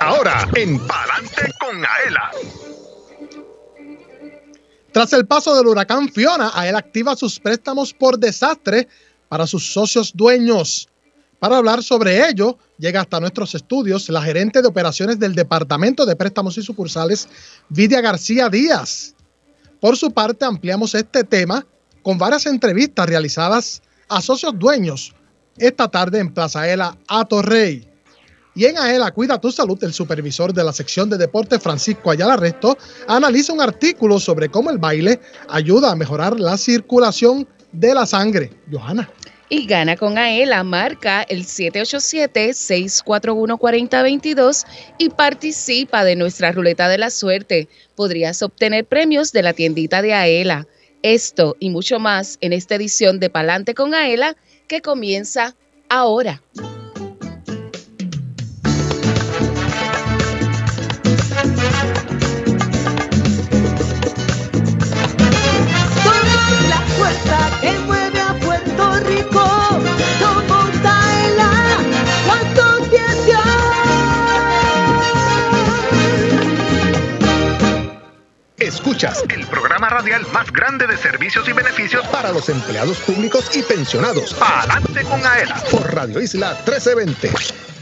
Ahora, en Palante con Aela. Tras el paso del huracán Fiona, Aela activa sus préstamos por desastre para sus socios dueños. Para hablar sobre ello, llega hasta nuestros estudios la gerente de operaciones del Departamento de Préstamos y Sucursales, Vidia García Díaz. Por su parte, ampliamos este tema con varias entrevistas realizadas a socios dueños esta tarde en Plaza Aela, a Torrey. Y en Aela Cuida tu Salud, el supervisor de la sección de deporte Francisco Ayala Resto analiza un artículo sobre cómo el baile ayuda a mejorar la circulación de la sangre. Johanna. Y gana con Aela, marca el 787-641-4022 y participa de nuestra ruleta de la suerte. Podrías obtener premios de la tiendita de Aela. Esto y mucho más en esta edición de Palante con Aela que comienza ahora. Que mueve a Puerto Rico, como Taela, cuánto tiempo. Escuchas el programa radial más grande de servicios y beneficios para los empleados públicos y pensionados. Palante con Aela por Radio Isla 1320.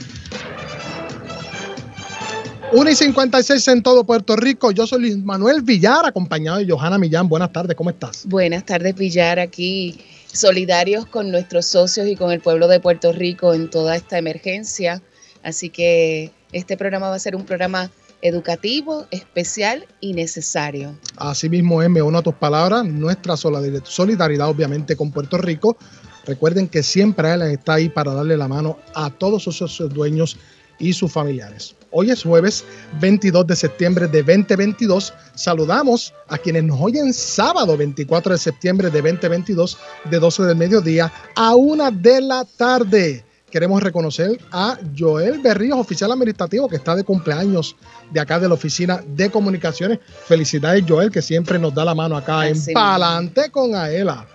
1 y 56 en todo Puerto Rico. Yo soy Luis Manuel Villar, acompañado de Johanna Millán. Buenas tardes, ¿cómo estás? Buenas tardes, Villar, aquí solidarios con nuestros socios y con el pueblo de Puerto Rico en toda esta emergencia. Así que este programa va a ser un programa educativo, especial y necesario. Así mismo es, me uno a tus palabras, nuestra solidaridad obviamente con Puerto Rico. Recuerden que siempre él está ahí para darle la mano a todos sus dueños y sus familiares. Hoy es jueves 22 de septiembre de 2022. Saludamos a quienes nos oyen sábado 24 de septiembre de 2022 de 12 del mediodía a 1 de la tarde. Queremos reconocer a Joel Berríos, oficial administrativo que está de cumpleaños de acá de la Oficina de Comunicaciones. Felicidades Joel que siempre nos da la mano acá Así en. Palante con Aela.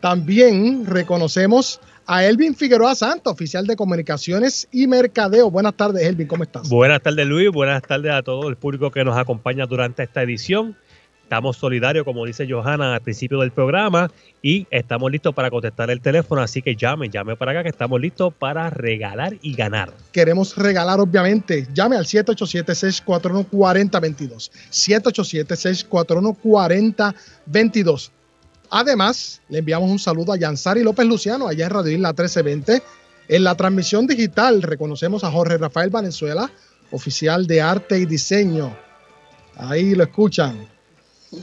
También reconocemos a Elvin Figueroa Santos, oficial de Comunicaciones y Mercadeo. Buenas tardes, Elvin, ¿cómo estás? Buenas tardes, Luis. Buenas tardes a todo el público que nos acompaña durante esta edición. Estamos solidarios, como dice Johanna al principio del programa, y estamos listos para contestar el teléfono. Así que llame, llame para acá, que estamos listos para regalar y ganar. Queremos regalar, obviamente. Llame al 787-641-4022. 787-641-4022. Además, le enviamos un saludo a Yansari López Luciano, allá en Radio Isla 1320. En la transmisión digital reconocemos a Jorge Rafael Valenzuela, oficial de arte y diseño. Ahí lo escuchan.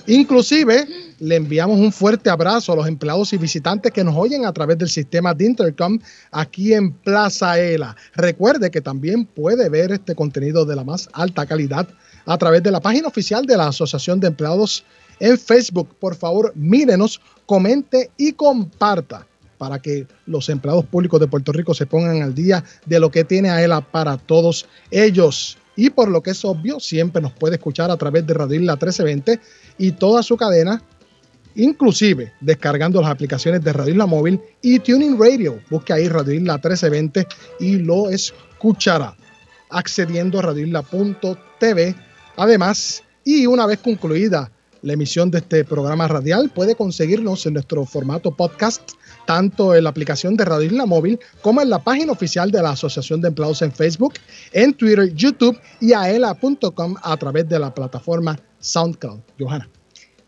Inclusive, le enviamos un fuerte abrazo a los empleados y visitantes que nos oyen a través del sistema de Intercom aquí en Plaza Ela. Recuerde que también puede ver este contenido de la más alta calidad a través de la página oficial de la Asociación de Empleados en Facebook. Por favor, mírenos, comente y comparta para que los empleados públicos de Puerto Rico se pongan al día de lo que tiene AELA para todos ellos. Y por lo que es obvio, siempre nos puede escuchar a través de Radio Isla 1320 y toda su cadena, inclusive descargando las aplicaciones de Radio Isla Móvil y Tuning Radio. Busque ahí Radio Isla 1320 y lo escuchará accediendo a radioisla.tv. Además, y una vez concluida la emisión de este programa radial, puede conseguirnos en nuestro formato podcast, tanto en la aplicación de Radio Isla Móvil como en la página oficial de la Asociación de Empleados en Facebook, en Twitter, YouTube y aela.com a través de la plataforma SoundCloud. Johanna.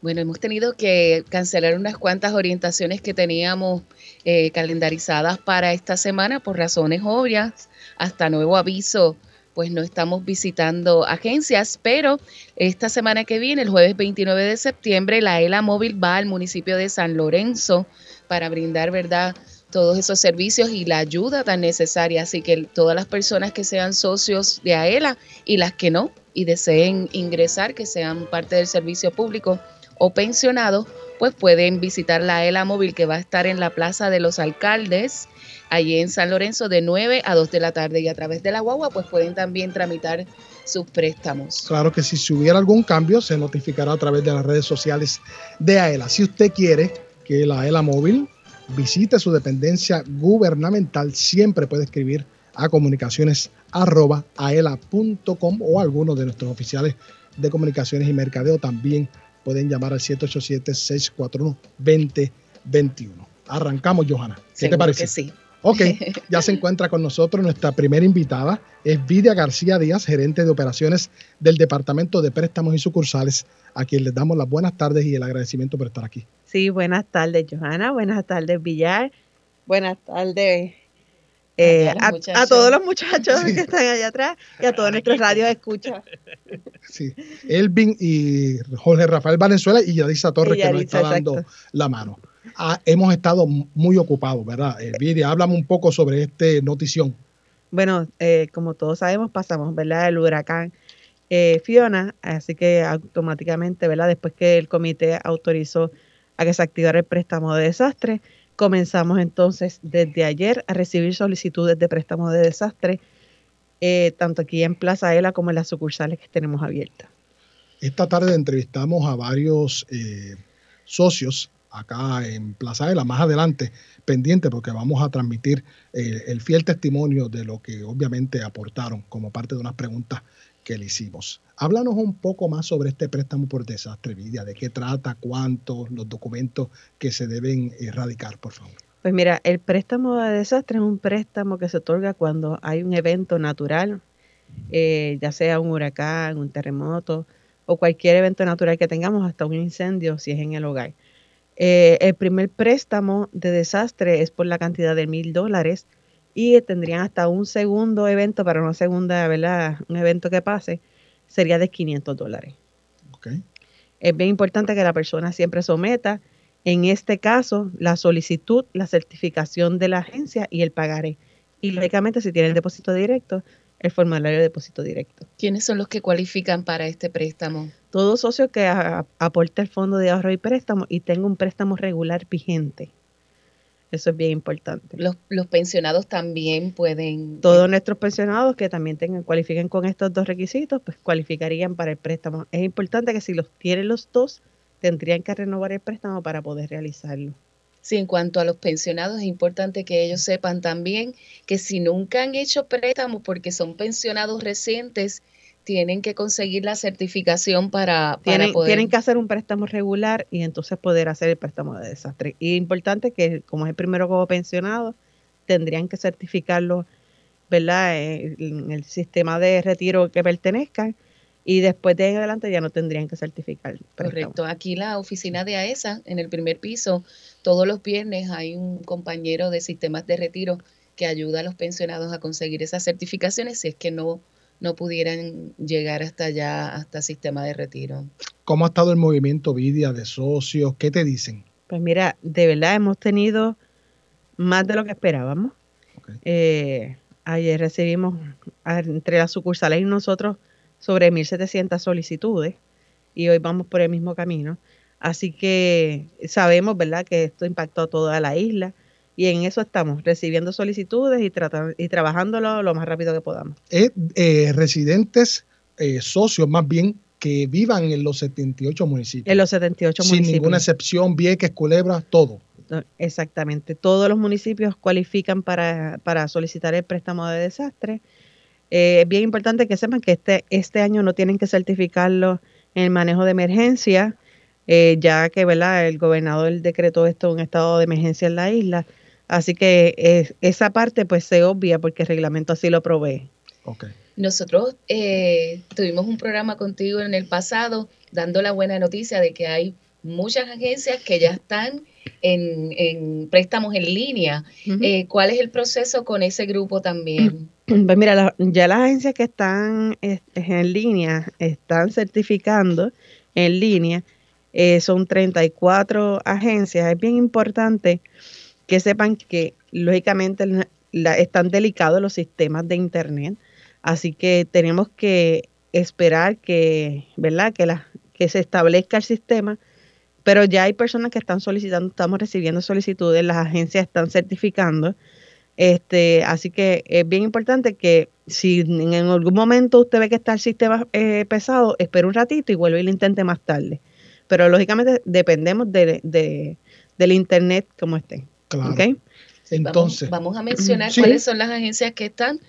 Bueno, hemos tenido que cancelar unas cuantas orientaciones que teníamos eh, calendarizadas para esta semana por razones obvias. Hasta nuevo aviso, pues no estamos visitando agencias, pero esta semana que viene, el jueves 29 de septiembre, la ELA Móvil va al municipio de San Lorenzo para brindar, ¿verdad? todos esos servicios y la ayuda tan necesaria. Así que todas las personas que sean socios de AELA y las que no y deseen ingresar, que sean parte del servicio público o pensionados, pues pueden visitar la AELA móvil que va a estar en la Plaza de los Alcaldes, allí en San Lorenzo, de 9 a 2 de la tarde. Y a través de la guagua, pues pueden también tramitar sus préstamos. Claro que si, hubiera algún cambio, se notificará a través de las redes sociales de AELA. Si usted quiere que la AELA móvil visite su dependencia gubernamental, siempre puede escribir a comunicaciones.aela.com o alguno de nuestros oficiales de comunicaciones y mercadeo también pueden llamar al 787-641-2021. Arrancamos, Johanna. ¿Qué te parece? que sí. Ok, ya se encuentra con nosotros nuestra primera invitada, es Vidia García Díaz, gerente de operaciones del Departamento de Préstamos y Sucursales, a quien les damos las buenas tardes y el agradecimiento por estar aquí. Sí, buenas tardes, Johanna. Buenas tardes, Villar. Buenas tardes eh, A todos los a, muchachos. a todos los muchachos Sí. que están allá atrás y a todos nuestros radios escucha. Sí, Elvin y Jorge Rafael Valenzuela y Yadisa Torres Y que nos está dando exacto. la mano. Hemos estado muy ocupados, ¿verdad? Eh, Vidia, háblame un poco sobre este notición. Bueno, eh, como todos sabemos, pasamos, ¿verdad? El huracán eh, Fiona, así que automáticamente, ¿verdad? Después que el comité autorizó a que se activara el préstamo de desastre, comenzamos entonces desde ayer a recibir solicitudes de préstamo de desastre, eh, tanto aquí en Plaza Ela como en las sucursales que tenemos abiertas. Esta tarde entrevistamos a varios eh, socios acá en Plaza de la más adelante, pendiente porque vamos a transmitir eh, el fiel testimonio de lo que obviamente aportaron como parte de unas preguntas que le hicimos. Háblanos un poco más sobre este préstamo por desastre, Vidia, de qué trata, cuántos, los documentos que se deben erradicar, por favor. Pues mira, el préstamo de desastre es un préstamo que se otorga cuando hay un evento natural, eh, ya sea un huracán, un terremoto o cualquier evento natural que tengamos, hasta un incendio si es en el hogar. Eh, el primer préstamo de desastre es por la cantidad de mil dólares y tendrían hasta un segundo evento para una segunda, ¿verdad? Un evento que pase, sería de 500 dólares. ¿ok? Es bien importante que la persona siempre someta, en este caso, la solicitud, la certificación de la agencia y el pagaré. Y lógicamente, si tiene el depósito directo, el formulario de depósito directo. ¿Quiénes son los que cualifican para este préstamo? Todo socio que a- aporte el fondo de ahorro y préstamo y tenga un préstamo regular vigente. Eso es bien importante. Los, los pensionados también pueden. Todos nuestros pensionados que también tengan, cualifiquen con estos dos requisitos, pues cualificarían para el préstamo. Es importante que si los tienen los dos, tendrían que renovar el préstamo para poder realizarlo. Sí, en cuanto a los pensionados, es importante que ellos sepan también que si nunca han hecho préstamos porque son pensionados recientes, tienen que conseguir la certificación para, para Tienen, poder. tienen que hacer un préstamo regular y entonces poder hacer el préstamo de desastre. Y importante que, como es el primero como pensionado, tendrían que certificarlo, ¿verdad? Eh, En el sistema de retiro que pertenezcan y después de ahí en adelante ya no tendrían que certificar. el préstamo. Correcto. Aquí la oficina de AESA, en el primer piso, todos los viernes hay un compañero de sistemas de retiro que ayuda a los pensionados a conseguir esas certificaciones si es que no, no pudieran llegar hasta allá, hasta sistema de retiro. ¿Cómo ha estado el movimiento Vidia de socios? ¿Qué te dicen? Pues mira, de verdad hemos tenido más de lo que esperábamos. Eh, ayer recibimos entre las sucursales y nosotros sobre 1.700 solicitudes y hoy vamos por el mismo camino. Así que sabemos, ¿verdad?, que esto impactó a toda la isla y en eso estamos, recibiendo solicitudes y, trata- y trabajándolo lo más rápido que podamos. Es, eh, residentes, eh, socios más bien, que vivan en los 78 municipios. En los 78 Sin municipios. ninguna excepción, Vieques, Culebra, todo. No, Exactamente. Todos los municipios cualifican para, para solicitar el préstamo de desastre. Eh, es bien importante que sepan que este, este año no tienen que certificarlo en el manejo de emergencia, eh, ya que ¿verdad? el gobernador decretó esto un estado de emergencia en la isla. Así que eh, esa parte pues se obvia porque el reglamento así lo provee. Ok. Nosotros eh, tuvimos un programa contigo en el pasado dando la buena noticia de que hay muchas agencias que ya están en, en préstamos en línea. Eh, ¿Cuál es el proceso con ese grupo también? Pues mira, la- ya las agencias que están este, en línea están certificando en línea. Eh, son 34 agencias. Es bien importante que sepan que lógicamente están delicados los sistemas de internet, así que tenemos que esperar que, ¿verdad? Que, la, que se establezca el sistema, pero ya hay personas que están solicitando, estamos recibiendo solicitudes, las agencias están certificando. Este, así que es bien importante que si en en algún momento usted ve que está el sistema eh, pesado, espere un ratito y vuelve y lo intente más tarde. Pero lógicamente dependemos de, de- del internet como esté. Claro. ¿ok? Entonces, vamos, vamos a mencionar Sí. cuáles son las agencias que están.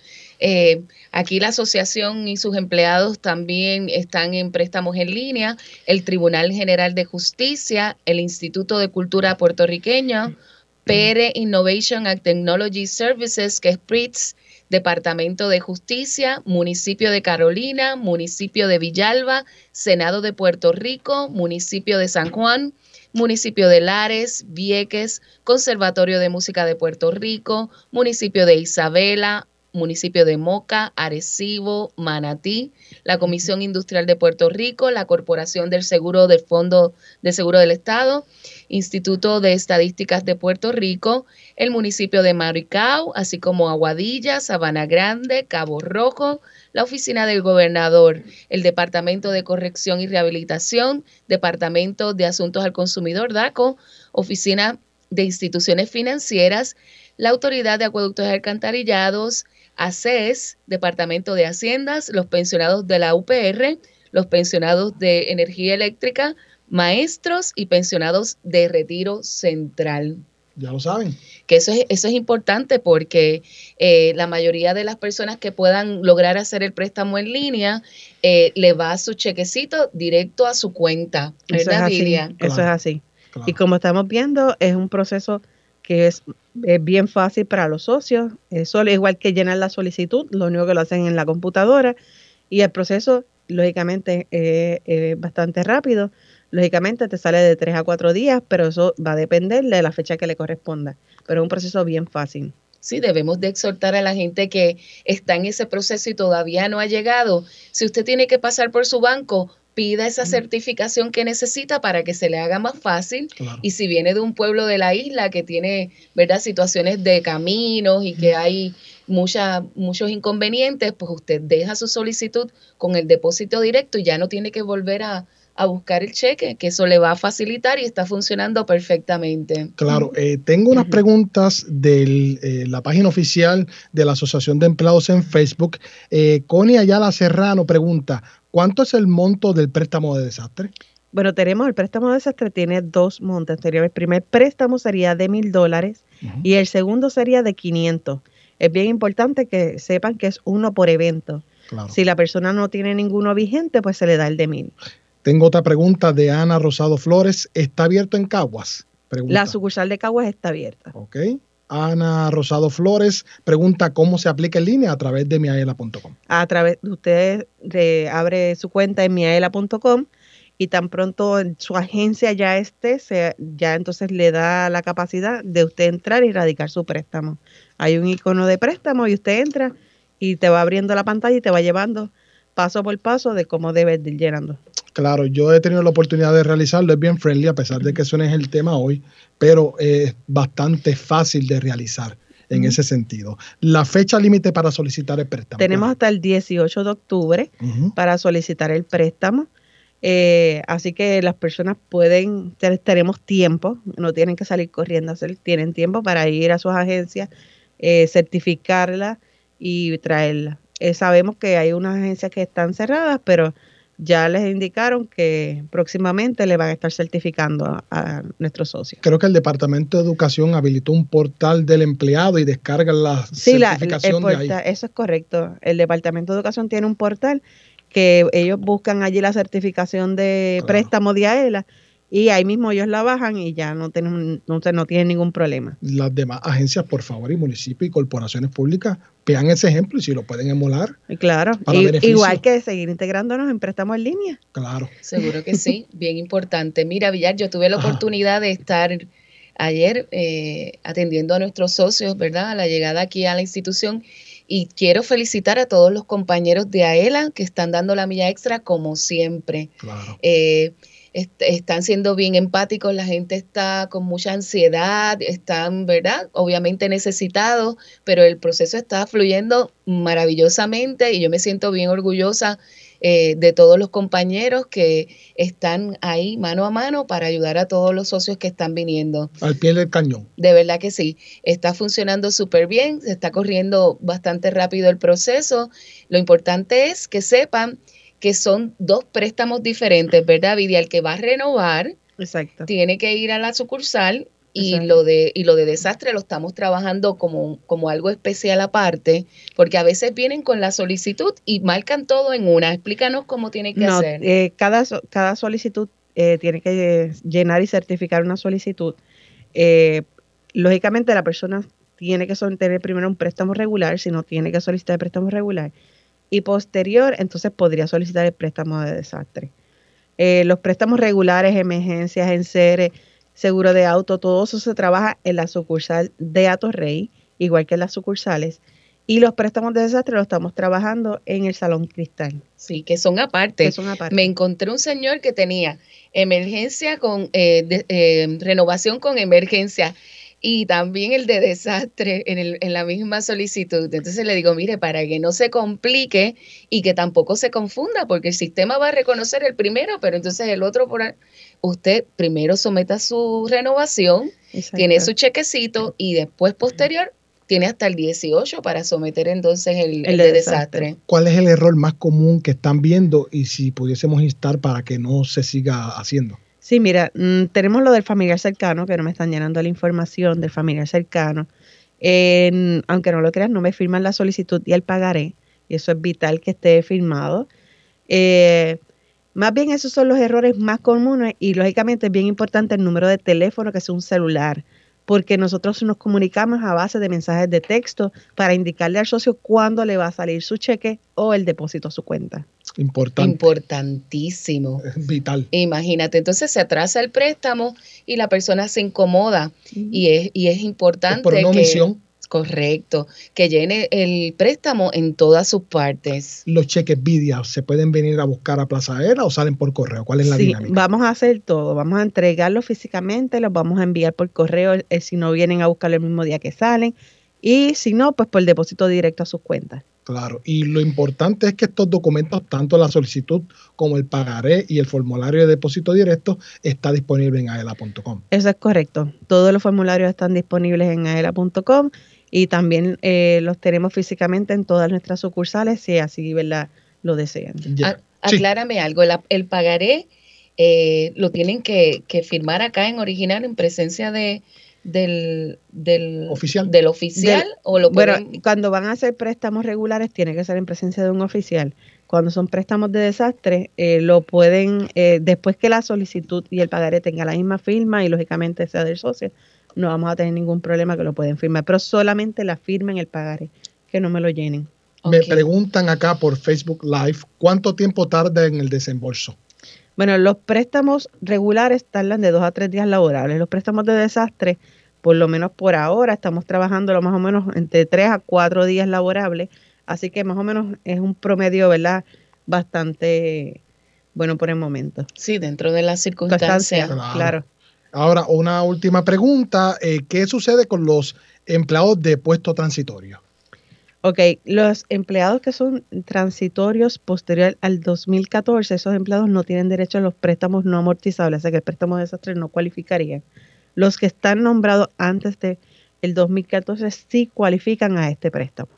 Eh, aquí la asociación y sus empleados también están en préstamos en línea, el Tribunal General de Justicia, el Instituto de Cultura Puertorriqueño, PR Innovation and Technology Services, que es PRITS, Departamento de Justicia, Municipio de Carolina, Municipio de Villalba, Senado de Puerto Rico, Municipio de San Juan, Municipio de Lares, Vieques, Conservatorio de Música de Puerto Rico, Municipio de Isabela, Municipio de Moca, Arecibo, Manatí, la Comisión Industrial de Puerto Rico, la Corporación del Seguro del Fondo de Seguro del Estado, Instituto de Estadísticas de Puerto Rico, el municipio de Maricao, así como Aguadilla, Sabana Grande, Cabo Rojo, la Oficina del Gobernador, el Departamento de Corrección y Rehabilitación, Departamento de Asuntos al Consumidor, DACO, Oficina de Instituciones Financieras, la Autoridad de Acueductos y Alcantarillados, ACES, Departamento de Haciendas, los pensionados de la UPR, los pensionados de Energía Eléctrica, maestros y pensionados de Retiro Central ya lo saben. que eso es, eso es importante porque eh, la mayoría de las personas que puedan lograr hacer el préstamo en línea eh, le va su chequecito directo a su cuenta, Eso es ¿verdad, así. Lidia? Eso es así. Claro. Y como estamos viendo, es un proceso que es, es bien fácil para los socios. Es solo igual que llenar la solicitud, lo único que lo hacen en la computadora. Y el proceso, lógicamente, eh, es bastante rápido. Lógicamente te sale de tres a cuatro días, pero eso va a depender de la fecha que le corresponda. Pero es un proceso bien fácil. Sí, debemos de exhortar a la gente que está en ese proceso y todavía no ha llegado. Si usted tiene que pasar por su banco, pida esa certificación que necesita para que se le haga más fácil. Claro. Y si viene de un pueblo de la isla que tiene, ¿verdad?, situaciones de caminos y que hay mucha, muchos inconvenientes, pues usted deja su solicitud con el depósito directo y ya no tiene que volver a, a buscar el cheque, que eso le va a facilitar y está funcionando perfectamente. Claro, eh, tengo unas preguntas de la página oficial de la Asociación de Empleados en Facebook. Eh, Connie Ayala Serrano pregunta, ¿cuánto es el monto del préstamo de desastre? Bueno, tenemos el préstamo de desastre, tiene dos montos. El primer préstamo sería de mil dólares y el segundo sería de 500. Es bien importante que sepan que es uno por evento. Claro. Si la persona no tiene ninguno vigente, pues se le da el de mil. Tengo otra pregunta de Ana Rosado Flores. ¿Está abierto en Caguas? Pregunta. La sucursal de Caguas está abierta. Ok. Ana Rosado Flores pregunta cómo se aplica en línea a través de miaela.com. A través de usted abre su cuenta en miaela.com y tan pronto su agencia ya esté, se- ya entonces le da la capacidad de usted entrar y radicar su préstamo. Hay un icono de préstamo y usted entra y te va abriendo la pantalla y te va llevando paso por paso de cómo debes de ir llenando. Claro, yo he tenido la oportunidad de realizarlo, es bien friendly a pesar de que eso no es el tema hoy, pero es bastante fácil de realizar en ese sentido. La fecha límite para solicitar el préstamo. Tenemos hasta el 18 de octubre para solicitar el préstamo. Eh, así que las personas pueden, te- tenemos tiempo, no tienen que salir corriendo tienen tiempo para ir a sus agencias, eh, certificarla y traerla. Eh, sabemos que hay unas agencias que están cerradas, pero ya les indicaron que próximamente le van a estar certificando a, a nuestros socios. Creo que el Departamento de Educación habilitó un portal del empleado y descarga la Sí, la, el de ahí. eso es correcto. El Departamento de Educación tiene un portal que ellos buscan allí la certificación de Claro. préstamo de AELA y ahí mismo ellos la bajan y ya no tienen, no, se- no tienen ningún problema. Las demás agencias, por favor, y municipios y corporaciones públicas, vean ese ejemplo y si lo pueden emular, Y claro, y- igual que seguir integrándonos en préstamos en línea. claro. Seguro que sí, bien importante. Mira, Villar, yo tuve la Ajá. oportunidad de estar ayer eh, atendiendo a nuestros socios, ¿verdad? A la llegada aquí a la institución. Y quiero felicitar a todos los compañeros de AELA que están dando la milla extra como siempre. Claro. Eh, est- están siendo bien empáticos, la gente está con mucha ansiedad, están, ¿verdad? Obviamente necesitados, pero el proceso está fluyendo maravillosamente y yo me siento bien orgullosa eh, de todos los compañeros que están ahí mano a mano para ayudar a todos los socios que están viniendo. Al pie del cañón. De verdad que sí, está funcionando súper bien, se está corriendo bastante rápido el proceso. Lo importante es que sepan que son dos préstamos diferentes, ¿verdad, Vidia? El que va a renovar Exacto. tiene que ir a la sucursal y Exacto. lo de y lo de desastre lo estamos trabajando como, como algo especial aparte, porque a veces vienen con la solicitud y marcan todo en una. Explícanos cómo tiene que No, hacer. eh, cada, cada solicitud eh, tiene que eh, llenar y certificar una solicitud. Eh, lógicamente la persona tiene que tener primero un préstamo regular, si no tiene que solicitar préstamo regular. Y posterior, entonces podría solicitar el préstamo de desastre. Eh, los préstamos regulares, emergencias, enseres, seguro de auto, todo eso se trabaja en la sucursal de Atorrey, igual que en las sucursales. Y los préstamos de desastre los estamos trabajando en el Salón Cristal, Sí, que son aparte. que son aparte. Me encontré un señor que tenía emergencia con eh, de- eh, renovación con emergencia y también el de desastre en, el- en la misma solicitud. Entonces le digo, mire, para que no se complique y que tampoco se confunda, porque el sistema va a reconocer el primero, pero entonces el otro por ahí- usted primero someta su renovación, Exacto. tiene su chequecito y después posterior tiene hasta el 18 para someter entonces el, el de desastre. ¿Cuál es el error más común que están viendo y si pudiésemos instar para que no se siga haciendo? Sí, mira, mm, tenemos lo del familiar cercano, que no me están llenando la información del familiar cercano. Aunque no lo creas, no me firman la solicitud y el pagaré. Y eso es vital que esté firmado. Eh, más bien esos son los errores más comunes y lógicamente es bien importante el número de teléfono que sea un celular, porque nosotros nos comunicamos a base de mensajes de texto para indicarle al socio cuándo le va a salir su cheque o el depósito a su cuenta. Importante, Importantísimo. es vital. Imagínate, entonces se atrasa el préstamo y la persona se incomoda y es, y es Es importante por una que, omisión, correcto, que llene el préstamo en todas sus partes. los cheques Vidia se pueden venir a buscar a Plaza Aérea o salen por correo. ¿Cuál es la Sí, dinámica? vamos a hacer todo. Vamos a entregarlo físicamente, los vamos a enviar por correo eh, si no vienen a buscarlo el mismo día que salen. Y si no, pues por depósito directo a sus cuentas. Claro, y lo importante es que estos documentos, tanto la solicitud como el pagaré y el formulario de depósito directo, está disponible en aela.com. Eso es correcto. Todos los formularios están disponibles en aela.com y también eh, los tenemos físicamente en todas nuestras sucursales si así ¿verdad? lo desean. Ya. A- Sí. Aclárame algo, la- el pagaré eh, lo tienen que, que firmar acá en original en presencia de del, del Oficial. del oficial Del- o lo Bueno, pueden- cuando van a hacer préstamos regulares tiene que ser en presencia de un oficial. Cuando son préstamos de desastre, eh, lo pueden, eh, después que la solicitud y el pagaré tenga la misma firma y lógicamente sea del socio, no vamos a tener ningún problema que lo pueden firmar, pero solamente la firma en el pagaré, que no me lo llenen. Me preguntan acá por Facebook Live cuánto tiempo tarda en el desembolso. Bueno, los préstamos regulares tardan de dos a tres días laborables. Los préstamos de desastre, por lo menos por ahora, estamos trabajando lo más o menos entre tres a cuatro días laborables. Así que más o menos es un promedio, ¿verdad? Bastante bueno por el momento. Sí, dentro de las circunstancias. Claro. Claro. Ahora, una última pregunta. eh, ¿Qué sucede con los empleados de puesto transitorio? Ok, los empleados que son transitorios posterior al 2014, esos empleados no tienen derecho a los préstamos no amortizables, o sea que el préstamo de desastre no cualificaría. Los que están nombrados antes de el 2014 sí cualifican a este préstamo.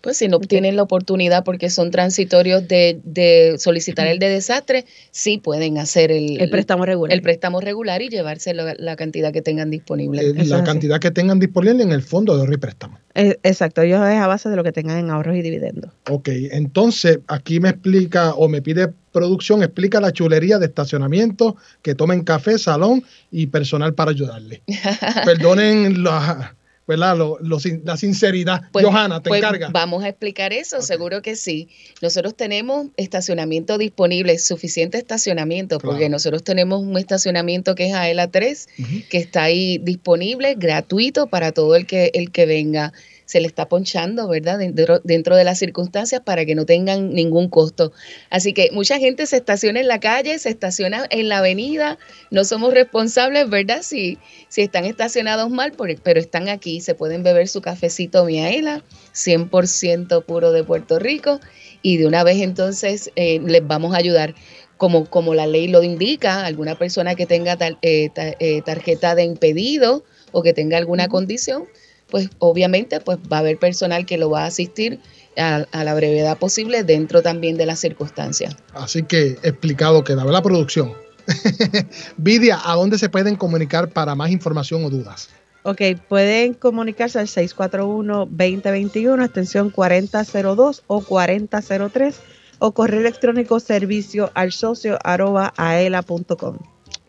Pues si no tienen la oportunidad porque son transitorios de, de solicitar el de desastre, sí pueden hacer el, El préstamo regular. el préstamo regular y llevarse la, la cantidad que tengan disponible. Eh, la así. cantidad que tengan disponible en el fondo de ahorro y préstamo. Eh, exacto, ellos es a base de lo que tengan en ahorros y dividendos. Ok, entonces aquí me explica o me pide producción, explica la chulería de estacionamiento, que tomen café, salón y personal para ayudarle. Perdonen la, ¿verdad? Lo- la sinceridad. Pues- Johanna, te pues encarga. Vamos a explicar eso, seguro que sí. Nosotros tenemos estacionamiento disponible, suficiente estacionamiento, porque nosotros tenemos un estacionamiento que es AELA 3, Ujú. que está ahí disponible, gratuito para todo el que, el que venga. Se le está ponchando, ¿verdad? Dentro, dentro de las circunstancias para que no tengan ningún costo. Así que mucha gente se estaciona en la calle, se estaciona en la avenida. No somos responsables, ¿verdad? Si, si están estacionados mal, por- pero están aquí, se pueden beber su cafecito Miaela, 100% puro de Puerto Rico, y de una vez entonces eh, les vamos a ayudar. Como, como la ley lo indica, alguna persona que tenga tar- eh, eh, tarjeta de impedido o que tenga alguna condición, pues obviamente pues va a haber personal que lo va a asistir a, a la brevedad posible dentro también de las circunstancias. Así que explicado queda, ¿verdad? Producción. Vidia, ¿a dónde se pueden comunicar para más información o dudas? Ok, pueden comunicarse al 641-2021, extensión 4002 o 4003 o correo electrónico servicio al socio arroba aela.com.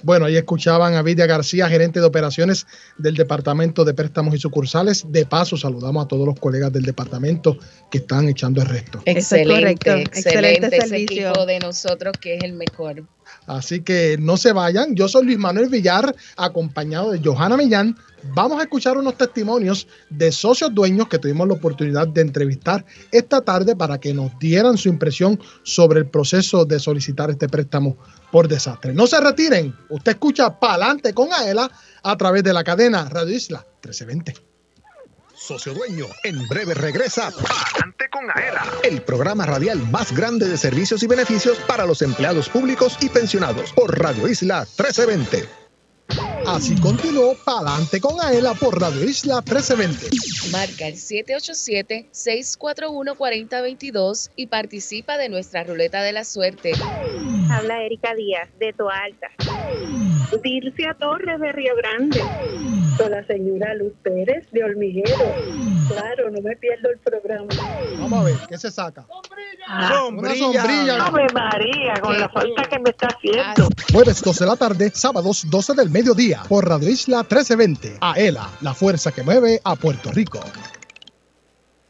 Bueno, ahí escuchaban a Vidia García, gerente de operaciones del Departamento de Préstamos y Sucursales. De paso, saludamos a todos los colegas del departamento que están echando el resto. Excelente, correcto. excelente, Excelente ese servicio. equipo de nosotros que es el mejor. Así que no se vayan. Yo soy Luis Manuel Villar, acompañado de Johanna Millán. Vamos a escuchar unos testimonios de socios dueños que tuvimos la oportunidad de entrevistar esta tarde para que nos dieran su impresión sobre el proceso de solicitar este préstamo por desastre. No se retiren. Usted escucha Pa'lante con Aela a través de la cadena Radio Isla 1320. Socio Dueño, en breve regresa Adelante con Aela, el programa radial más grande de servicios y beneficios para los empleados públicos y pensionados por Radio Isla 1320. Así continuó Pa'lante con Aela por Radio Isla 1320. Marca el 787-641-4022 y participa de nuestra ruleta de la suerte. Habla Erika Díaz, de Toa Alta. Dircia Torres, de Río Grande. Con la señora Luz Pérez, de Hormiguero. Claro, no me pierdo el programa. Vamos a ver, ¿qué se saca? Ah, Una sombrilla. Ave María, con Qué la falta que me está haciendo. Jueves 12 de la tarde, sábados 12 del mediodía, por Radio Isla 1320. Aela, la fuerza que mueve a Puerto Rico.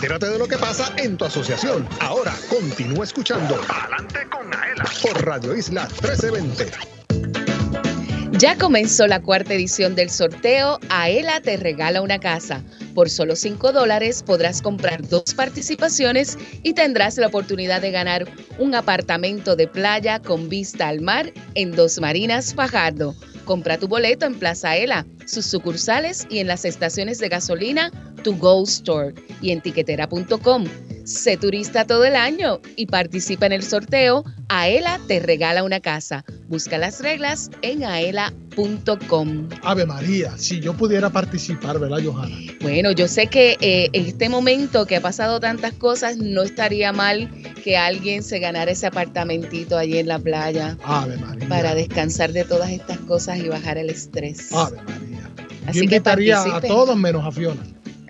Entérate de lo que pasa en tu asociación. Ahora continúa escuchando Adelante con Aela por Radio Isla 1320. Ya comenzó la cuarta edición del sorteo Aela te regala una casa. Por solo 5 dólares podrás comprar dos participaciones y tendrás la oportunidad de ganar un apartamento de playa con vista al mar en Dos Marinas, Fajardo. Compra tu boleto en Plaza Aela, sus sucursales y en las estaciones de gasolina To Go Store y en tiquetera.com. Sé turista todo el año y participa en el sorteo Aela te regala una casa. Busca las reglas en aela.com. Ave María, si yo pudiera participar, ¿verdad, Johanna? Bueno, yo sé que eh, en este momento que ha pasado tantas cosas, no estaría mal que alguien se ganara ese apartamentito allí en la playa Ave María. para descansar de todas estas cosas y bajar el estrés. Ave María. Así yo que invitaría a todos menos a Fiona.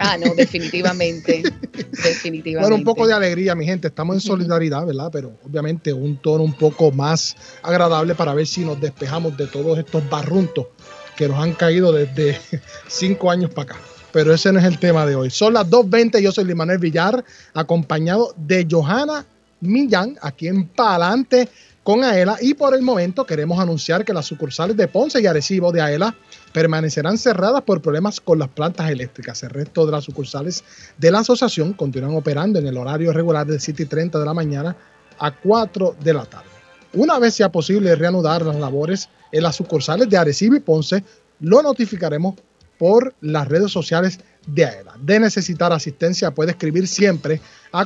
Ah, no, definitivamente. definitivamente. Bueno, un poco de alegría, mi gente. Estamos en solidaridad, ¿verdad? Pero obviamente un tono un poco más agradable para ver si nos despejamos de todos estos barruntos que nos han caído desde cinco años para acá. Pero ese no es el tema de hoy. Son las 2.20. Yo soy Limanuel Villar, acompañado de Johanna Millán, aquí en Palante con AELA. Y por el momento queremos anunciar que las sucursales de Ponce y Arecibo de AELA permanecerán cerradas por problemas con las plantas eléctricas. El resto de las sucursales de la asociación continúan operando en el horario regular de 7 y 30 de la mañana a 4 de la tarde. Una vez sea posible reanudar las labores en las sucursales de Arecibo y Ponce, lo notificaremos por las redes sociales de AELA. De necesitar asistencia puede escribir siempre a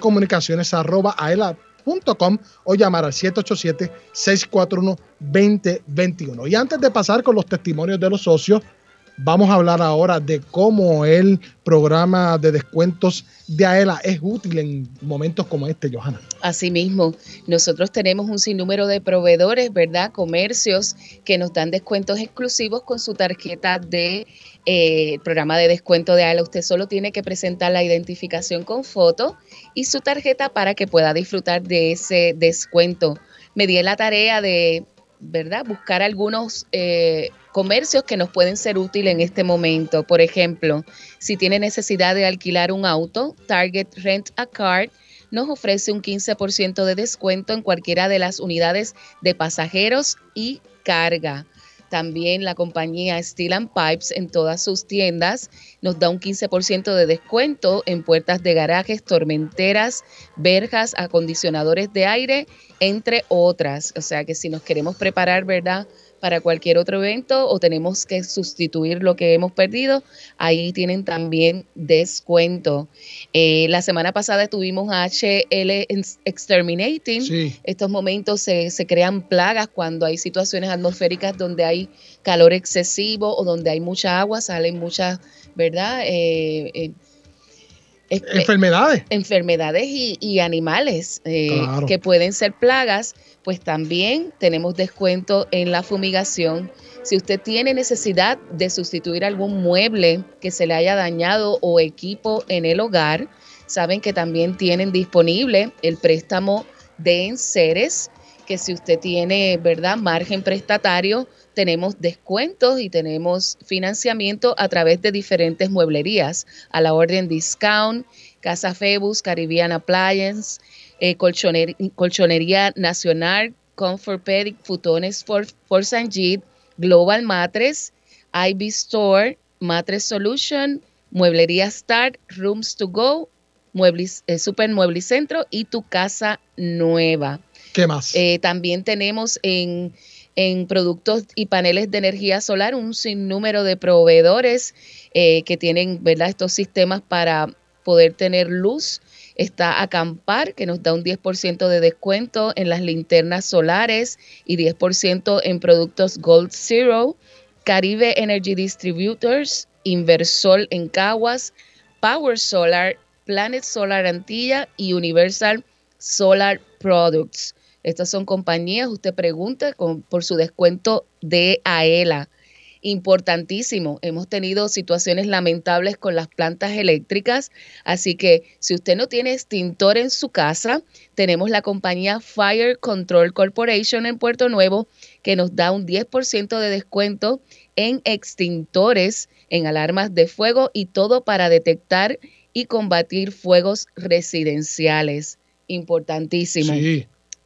comunicaciones.aela.com o llamar al 787-641-2021. Y antes de pasar con los testimonios de los socios, vamos a hablar ahora de cómo el programa de descuentos de AELA es útil en momentos como este, Johanna. Asimismo, nosotros tenemos un sinnúmero de proveedores, ¿verdad? Comercios que nos dan descuentos exclusivos con su tarjeta de eh, programa de descuento de AELA. Usted solo tiene que presentar la identificación con foto y su tarjeta para que pueda disfrutar de ese descuento. Me di la tarea de, ¿verdad? Buscar algunos eh, comercios que nos pueden ser útiles en este momento. Por ejemplo, si tiene necesidad de alquilar un auto, Target Rent a Car nos ofrece un 15% de descuento en cualquiera de las unidades de pasajeros y carga. También la compañía Steel and Pipes en todas sus tiendas nos da un 15% de descuento en puertas de garajes, tormenteras, verjas, acondicionadores de aire, entre otras. O sea que si nos queremos preparar, ¿verdad? Para cualquier otro evento o tenemos que sustituir lo que hemos perdido, ahí tienen también descuento. Eh, la semana pasada tuvimos HL Exterminating. Estos momentos se, crean plagas cuando hay situaciones atmosféricas donde hay calor excesivo o donde hay mucha agua, salen muchas, ¿verdad? Eh, eh, enfermedades. Enfermedades y, animales que pueden ser plagas pues también tenemos descuento en la fumigación. Si usted tiene necesidad de sustituir algún mueble que se le haya dañado o equipo en el hogar, saben que también tienen disponible el préstamo de enseres, que si usted tiene, ¿verdad?, margen prestatario, tenemos descuentos y tenemos financiamiento a través de diferentes mueblerías, a la orden Discount, Casa Febus, Caribbean Appliance, eh, colchonería Nacional, Comfort Pedic, Futones for, for Global Matres, IB Store, Matres Solution, Mueblería Start, Rooms to Go, Muebles, eh, Super Mueblicentro y Tu Casa Nueva. ¿Qué más? Eh, también tenemos en, en, productos y paneles de energía solar un sinnúmero de proveedores que tienen ¿verdad? estos sistemas para poder tener luz Está Acampar, que nos da un 10% de descuento en las linternas solares y 10% en productos Gold Zero. Caribe Energy Distributors, Inversol en Caguas, Power Solar, Planet Solar Antilla y Universal Solar Products. Estas son compañías, usted pregunta por su descuento de AELA importantísimo. Hemos tenido situaciones lamentables con las plantas eléctricas, así que si usted no tiene extintor en su casa, tenemos la compañía Fire Control Corporation en Puerto Nuevo que nos da un 10% de descuento en extintores, en alarmas de fuego y todo para detectar y combatir fuegos residenciales. Importantísimo.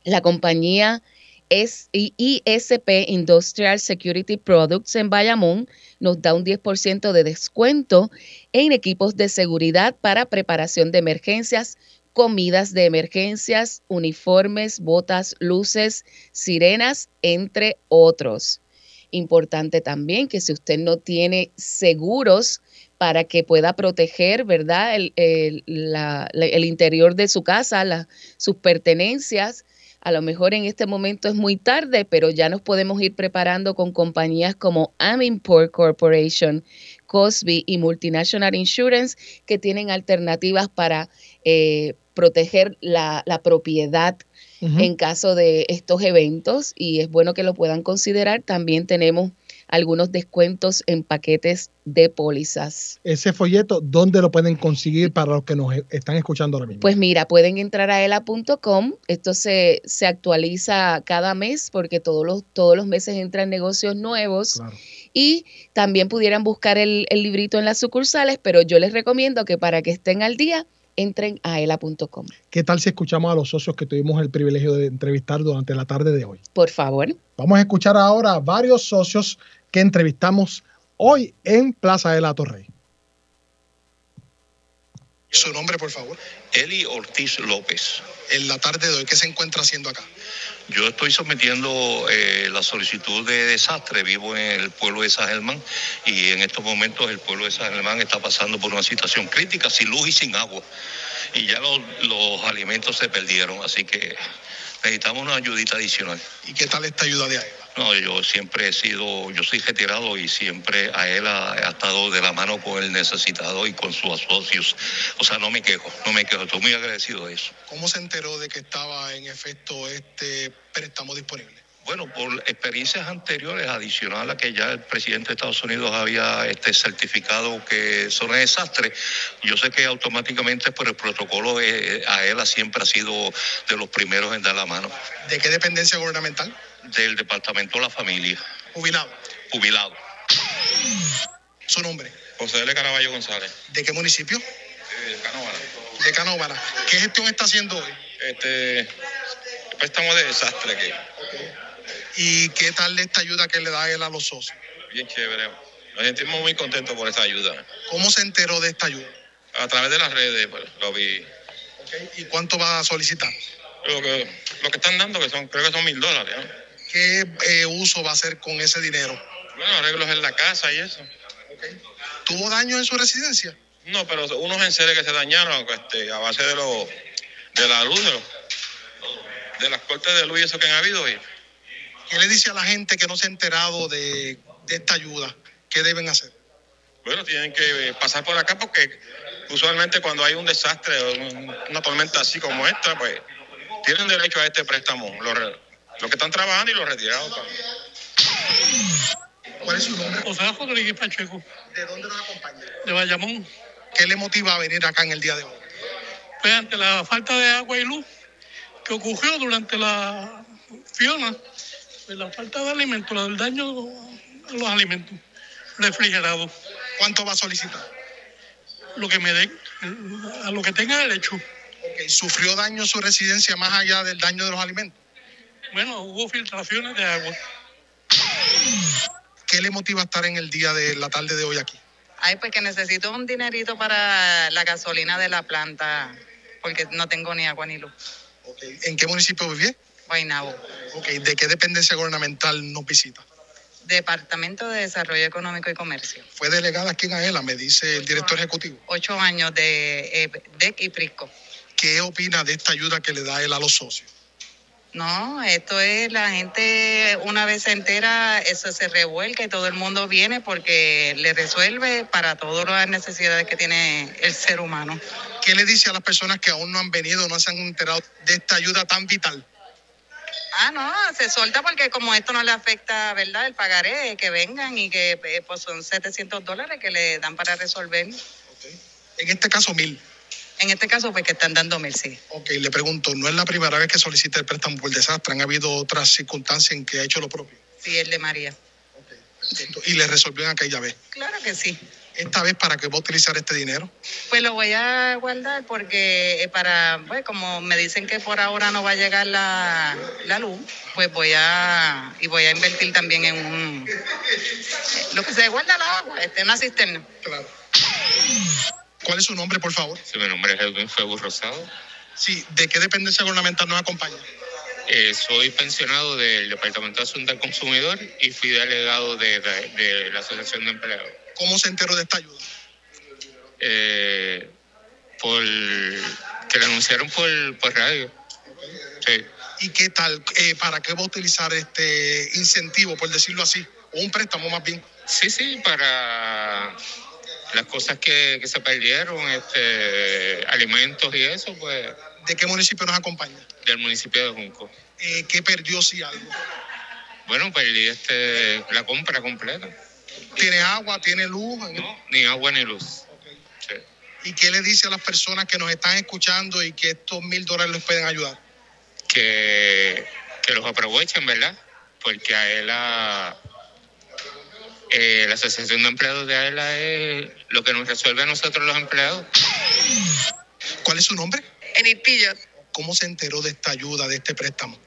La compañía ISP Industrial Security Products en Bayamón nos da un 10% de descuento en equipos de seguridad para preparación de emergencias, comidas de emergencias, uniformes, botas, luces, sirenas, entre otros. Importante también que si usted no tiene seguros para que pueda proteger, ¿verdad? El, el interior de su casa, sus pertenencias, a lo mejor en este momento es muy tarde, pero ya nos podemos ir preparando con compañías como Aminport Corporation, Cosby y Multinational Insurance que tienen alternativas para eh, proteger la, propiedad en caso de estos eventos y es bueno que lo puedan considerar. También tenemos algunos descuentos en paquetes de pólizas. Ese folleto, ¿dónde lo pueden conseguir para los que nos e- están escuchando ahora mismo? Pues mira, pueden entrar a ela.com. Esto se, se actualiza cada mes porque todos los, todos los meses entran negocios nuevos. Claro. Y también pudieran buscar el, el librito en las sucursales, pero yo les recomiendo que para que estén al día, entren a ela.com. ¿Qué tal si escuchamos a los socios que tuvimos el privilegio de entrevistar durante la tarde de hoy? Por favor. Vamos a escuchar ahora a varios socios que entrevistamos hoy en Plaza de la Torrey. Su nombre, por favor. Eli Ortiz López. En la tarde de hoy, ¿qué se encuentra haciendo acá? Yo estoy sometiendo eh, la solicitud de desastre. Vivo en el pueblo de San Germán y en estos momentos el pueblo de San Germán está pasando por una situación crítica, sin luz y sin agua. Y ya los, los alimentos se perdieron, así que necesitamos una ayudita adicional. ¿Y qué tal esta ayuda de AELA? No, yo siempre he sido, yo soy retirado y siempre a él ha, ha estado de la mano con el necesitado y con sus socios. O sea, no me quejo, no me quejo, estoy muy agradecido de eso. ¿Cómo se enteró de que estaba en efecto este préstamo disponible? Bueno, por experiencias anteriores, adicional a que ya el presidente de Estados Unidos había este certificado que son un desastre, yo sé que automáticamente por el protocolo eh, AELA siempre ha sido de los primeros en dar la mano. ¿De qué dependencia gubernamental? Del Departamento de la Familia, Jubilado. jubilado. Su nombre. José L. Caraballo González, ¿De qué municipio? de Canóvara. De Canóvara. ¿Qué gestión está haciendo hoy? Este préstamo de desastre aquí. ¿Y qué tal esta ayuda que le da él a los socios? Bien chévere. Nos sentimos muy contentos por esa ayuda. ¿Cómo se enteró de esta ayuda? A través de las redes, pues, lo vi. ¿Y cuánto va a solicitar? Lo que, lo que están dando, que son, creo que son mil dólares. ¿no? ¿Qué eh, uso va a hacer con ese dinero? Bueno, arreglos en la casa y eso. ¿Tuvo daño en su residencia? No, pero unos enseres que se dañaron este, a base de lo, de la luz, de, las cortes de luz y eso que han habido. Y, ¿Qué le dice a la gente que no se ha enterado de, de esta ayuda? ¿Qué deben hacer? bueno, tienen que pasar por acá porque usualmente cuando hay un desastre o un- una tormenta así como esta, pues tienen derecho a este préstamo. Los, los que están trabajando y los retirados también. ¿Cuál es su nombre? José Rodríguez Pacheco, ¿De dónde nos acompaña? de Bayamón. ¿Qué le motiva a venir acá en el día de hoy? Pues ante la falta de agua y luz que ocurrió durante la Fiona, pues la falta de alimentos, el daño a los alimentos refrigerados, ¿Cuánto va a solicitar? lo que me den, a lo que tenga derecho. Ok, ¿Sufrió daño su residencia más allá del daño de los alimentos? Bueno, hubo filtraciones de agua. ¿Qué le motiva a estar en el día de la tarde de hoy aquí? Ay, pues que necesito un dinerito para la gasolina de la planta, porque no tengo ni agua ni luz. ¿En qué municipio vive? Guaynabo, Ok, ¿de qué dependencia gubernamental nos visita? Departamento de Desarrollo Económico y Comercio. Fue delegada aquí en AELA, me dice el director ejecutivo. Ocho años de eh, DEC y Prisco. ¿Qué opina de esta ayuda que le da él a los socios? No, esto es la gente una vez se entera, eso se revuelca y todo el mundo viene porque le resuelve para todas las necesidades que tiene el ser humano. ¿Qué le dice a las personas que aún no han venido, no se han enterado de esta ayuda tan vital? Ah, no, se suelta porque como esto no le afecta, ¿verdad? El pagaré, que vengan y que eh, pues son 700 dólares que le dan para resolver. En este caso, mil. En este caso, pues que están dando sí. Ok, le pregunto, no es la primera vez que solicita el préstamo por desastre, han habido otras circunstancias en que ha hecho lo propio. Sí, el de María. Perfecto. Y le resolvió en aquella vez. Claro que sí. Esta vez, ¿para qué va a utilizar este dinero? Pues lo voy a guardar porque eh, para, pues como me dicen que por ahora no va a llegar la, la luz, pues voy a, y voy a invertir también en un, lo que se guarda el agua, este, una cisterna. Claro. ¿Cuál es su nombre, por favor? Sí, mi nombre es Edwin Febu Rosado. Sí, ¿de qué dependencia gubernamental nos acompaña? Eh, soy pensionado del Departamento de Asuntos del Consumidor y fui delegado de, de- de la Asociación de Empleados. ¿Cómo se enteró de esta ayuda? Eh, por que la anunciaron por, por radio. Sí. ¿Y qué tal? Eh, ¿Para qué va a utilizar este incentivo, por decirlo así? O un préstamo más bien. Sí, sí, para las cosas que, que se perdieron, este, alimentos y eso, pues, ¿De qué municipio nos acompaña? del municipio de Junco. Eh, ¿Qué perdió si algo? bueno, perdí este, la compra completa. ¿Tiene agua, tiene luz? Ni agua ni luz. Sí. ¿Y qué le dice a las personas que nos están escuchando y que estos mil dólares les pueden ayudar? Que, que los aprovechen, ¿verdad? Porque a él la, eh, la Asociación de Empleados de AELA es lo que nos resuelve a nosotros los empleados. ¿Cuál es su nombre? Enid Pillo. ¿Cómo se enteró de esta ayuda, de este préstamo?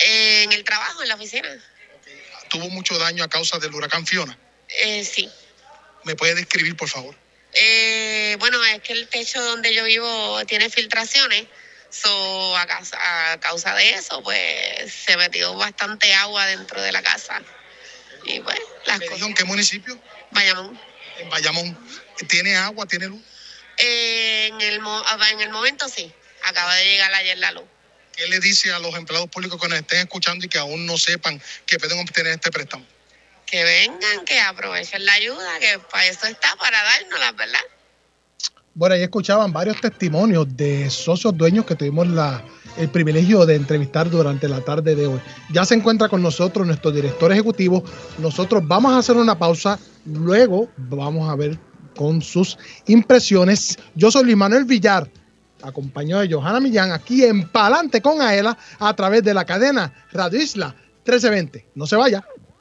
En el trabajo, en la oficina. ¿Tuvo mucho daño a causa del huracán Fiona? Eh, sí. ¿Me puede describir, por favor? Eh, bueno, es que el techo donde yo vivo tiene filtraciones. So, a, causa, a causa de eso, pues se metió bastante agua dentro de la casa. Y pues, las ¿Me cosas. dijo en qué municipio? Bayamón. En Bayamón. ¿Tiene agua, tiene luz? Eh, en, el, mo- ah, en el momento sí. Acaba de llegar ayer la luz. ¿Qué le dice a los empleados públicos que nos estén escuchando y que aún no sepan que pueden obtener este préstamo? Que vengan, que aprovechen la ayuda, que para eso está, para dárnosla, ¿verdad? Bueno, ahí escuchaban varios testimonios de socios dueños que tuvimos la, el privilegio de entrevistar durante la tarde de hoy. Ya se encuentra con nosotros nuestro director ejecutivo. Nosotros vamos a hacer una pausa, luego vamos a ver con sus impresiones. Yo soy Luis Manuel Villar, acompañado de Johanna Millán, aquí en Palante con Aela, a través de la cadena Radio Isla 1320. No se vaya.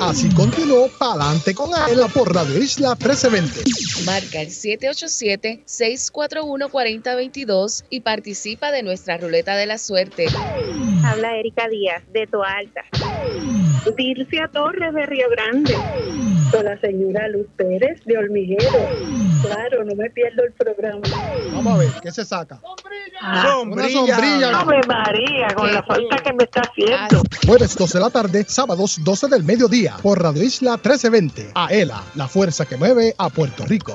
Así continuó Palante con Aela por Radio Isla 1320. Marca el 787-641-4022 y participa de nuestra ruleta de la suerte. Habla Erika Díaz, de Toalta. Dircia Torres, de Río Grande. Con la señora Luz Pérez, de Olmiguero. Claro, no me pierdo el programa. Vamos a ver, ¿qué se saca? Ah, Una sombrilla. Ave María, con la falta que me está haciendo. Jueves 12 de la tarde, sábados 12 del mediodía, por Radio Isla 1320. AELA, la fuerza que mueve a Puerto Rico.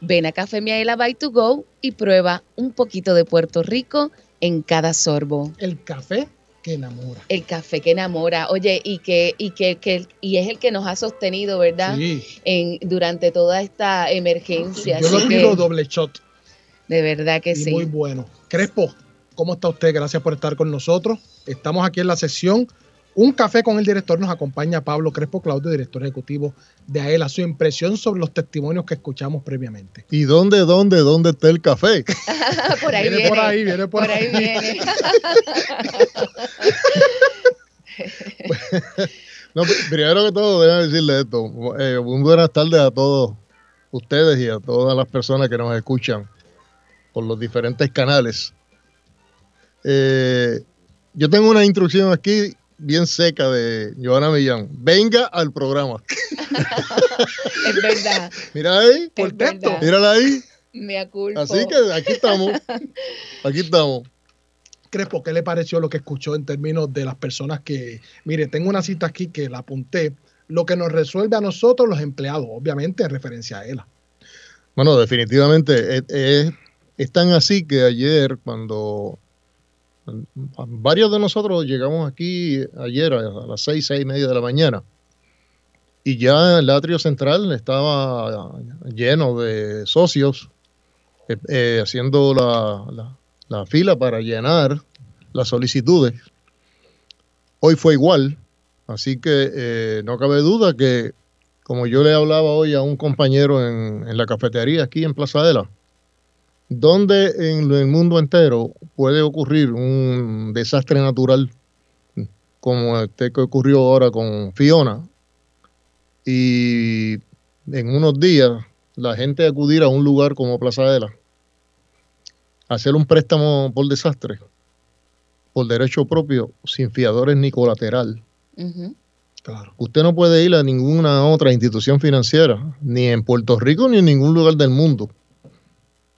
ven a Café Miaela by to go y prueba un poquito de Puerto Rico en cada sorbo. El café que enamora. El café que enamora, oye, y que, y que, que- y es el que nos ha sostenido, ¿verdad? Sí. En, durante toda esta emergencia. Yo lo pido que, doble shot. de verdad que y sí. muy bueno. Crespo, ¿cómo está usted? Gracias por estar con nosotros. Estamos aquí en la sesión. Un café con el director nos acompaña Pablo Crespo Claudio, director ejecutivo de AELA. Su impresión sobre los testimonios que escuchamos previamente. ¿Y dónde, dónde, dónde está el café? por ahí Viene viene. por ahí, viene por ahí ahí. viene. No, primero que todo, déjame decirle esto. Eh, un buenas tardes a todos ustedes y a todas las personas que nos escuchan por los diferentes canales. Eh, yo tengo una instrucción aquí bien seca de Joana Millán. Venga al programa. Es verdad. Mira ahí, verdad. mírala ahí. Me aculpo. Así que aquí estamos. Aquí estamos. Crespo, ¿qué le pareció lo que escuchó en términos de las personas que, mire, tengo una cita aquí que la apunté, lo que nos resuelve a nosotros los empleados, obviamente en referencia a ELA. Bueno, definitivamente es, es- es tan así que ayer cuando varios de nosotros llegamos aquí ayer a las seis, seis y media de la mañana y ya el atrio central estaba lleno de socios eh, eh, haciendo la, la- la fila para llenar las solicitudes. Hoy fue igual, así que eh, no cabe duda que como yo le hablaba hoy a un compañero en, en la cafetería aquí en Plaza de la, donde en el mundo entero puede ocurrir un desastre natural como este que ocurrió ahora con Fiona y en unos días la gente acudir a un lugar como Plaza de la, hacer un préstamo por desastre, por derecho propio, sin fiadores ni colateral. Ujú. Usted no puede ir a ninguna otra institución financiera, ni en Puerto Rico ni en ningún lugar del mundo.